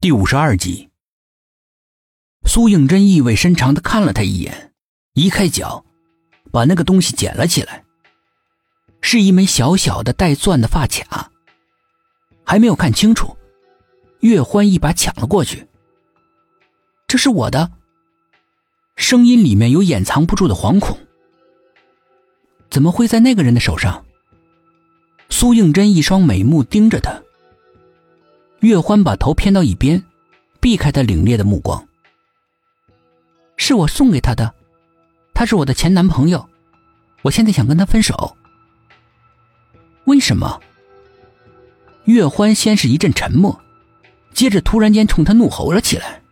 第五十二集，苏应真意味深长的看了他一眼，移开脚，把那个东西捡了起来。是一枚小小的带钻的发卡，还没有看清楚，岳欢一把抢了过去。这是我的，声音里面有掩藏不住的惶恐。怎么会在那个人的手上？苏应真一双美目盯着他。岳欢把头偏到一边，避开他凛冽的目光。是我送给他的，他是我的前男朋友，我现在想跟他分手。为什么？岳欢先是一阵沉默，接着突然间冲他怒吼了起来：“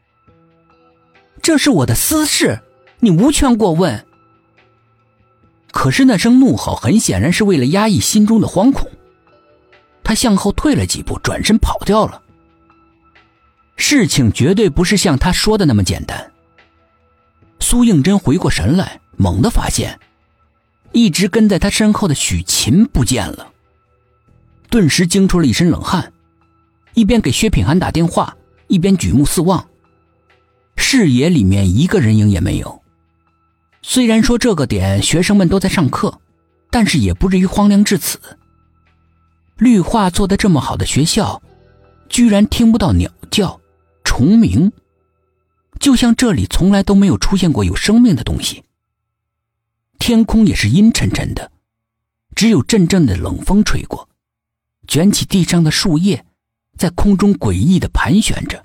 这是我的私事，你无权过问。”可是那声怒吼很显然是为了压抑心中的惶恐。他向后退了几步，转身跑掉了。事情绝对不是像他说的那么简单。苏应真回过神来，猛地发现，一直跟在他身后的许琴不见了。顿时惊出了一身冷汗，一边给薛品涵打电话，一边举目四望，视野里面一个人影也没有。虽然说这个点学生们都在上课，但是也不至于荒凉至此。绿化做的这么好的学校，居然听不到鸟叫、虫鸣，就像这里从来都没有出现过有生命的东西。天空也是阴沉沉的，只有阵阵的冷风吹过，卷起地上的树叶，在空中诡异的盘旋着。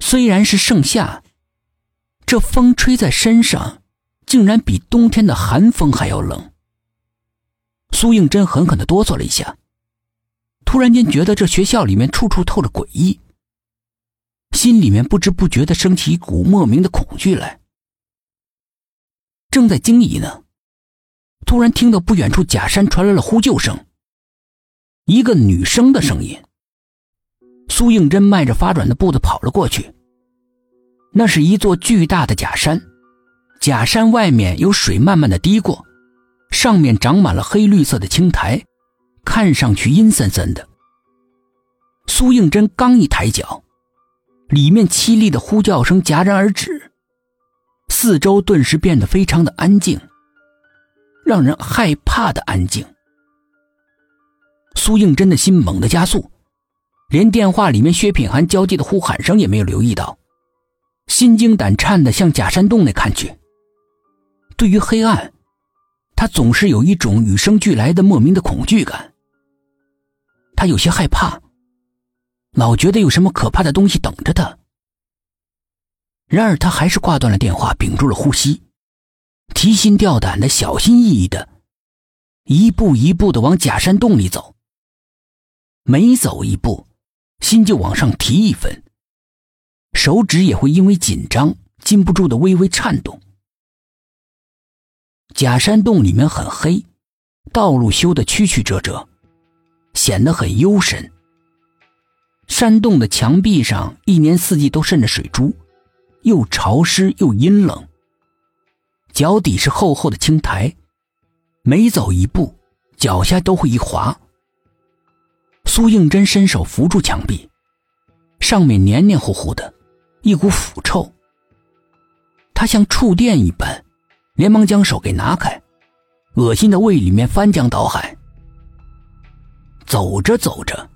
虽然是盛夏，这风吹在身上，竟然比冬天的寒风还要冷。苏应真狠狠的哆嗦了一下，突然间觉得这学校里面处处透着诡异，心里面不知不觉的升起一股莫名的恐惧来。正在惊疑呢，突然听到不远处假山传来了呼救声，一个女生的声音。苏应真迈着发软的步子跑了过去，那是一座巨大的假山，假山外面有水慢慢的滴过。上面长满了黑绿色的青苔，看上去阴森森的。苏应真刚一抬脚，里面凄厉的呼叫声戛然而止，四周顿时变得非常的安静，让人害怕的安静。苏应真的心猛地加速，连电话里面薛品涵交接的呼喊声也没有留意到，心惊胆颤的向假山洞内看去。对于黑暗。他总是有一种与生俱来的莫名的恐惧感。他有些害怕，老觉得有什么可怕的东西等着他。然而，他还是挂断了电话，屏住了呼吸，提心吊胆的、小心翼翼的，一步一步的往假山洞里走。每走一步，心就往上提一分，手指也会因为紧张禁不住的微微颤动。假山洞里面很黑，道路修得曲曲折折，显得很幽深。山洞的墙壁上一年四季都渗着水珠，又潮湿又阴冷。脚底是厚厚的青苔，每走一步，脚下都会一滑。苏应真伸手扶住墙壁，上面黏黏糊糊的，一股腐臭。他像触电一般。连忙将手给拿开，恶心的胃里面翻江倒海。走着走着，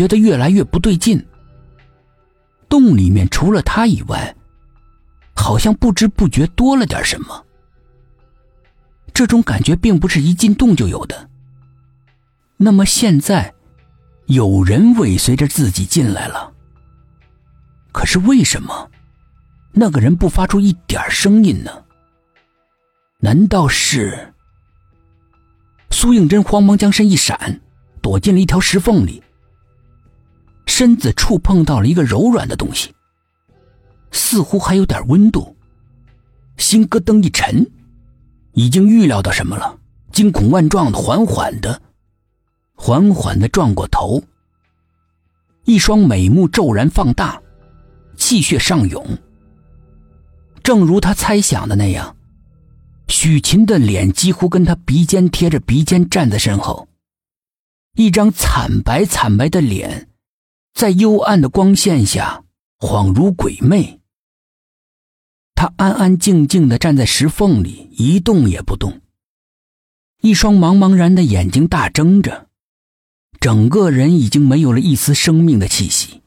觉得越来越不对劲。洞里面除了他以外，好像不知不觉多了点什么。这种感觉并不是一进洞就有的。那么现在，有人尾随着自己进来了。可是为什么？那个人不发出一点声音呢？难道是？苏应真慌忙将身一闪，躲进了一条石缝里，身子触碰到了一个柔软的东西，似乎还有点温度，心咯噔一沉，已经预料到什么了，惊恐万状的缓缓的、缓缓的转过头，一双美目骤然放大，气血上涌。正如他猜想的那样，许琴的脸几乎跟他鼻尖贴着鼻尖站在身后，一张惨白惨白的脸在幽暗的光线下恍如鬼魅。他安安静静的站在石缝里，一动也不动，一双茫茫然的眼睛大睁着，整个人已经没有了一丝生命的气息。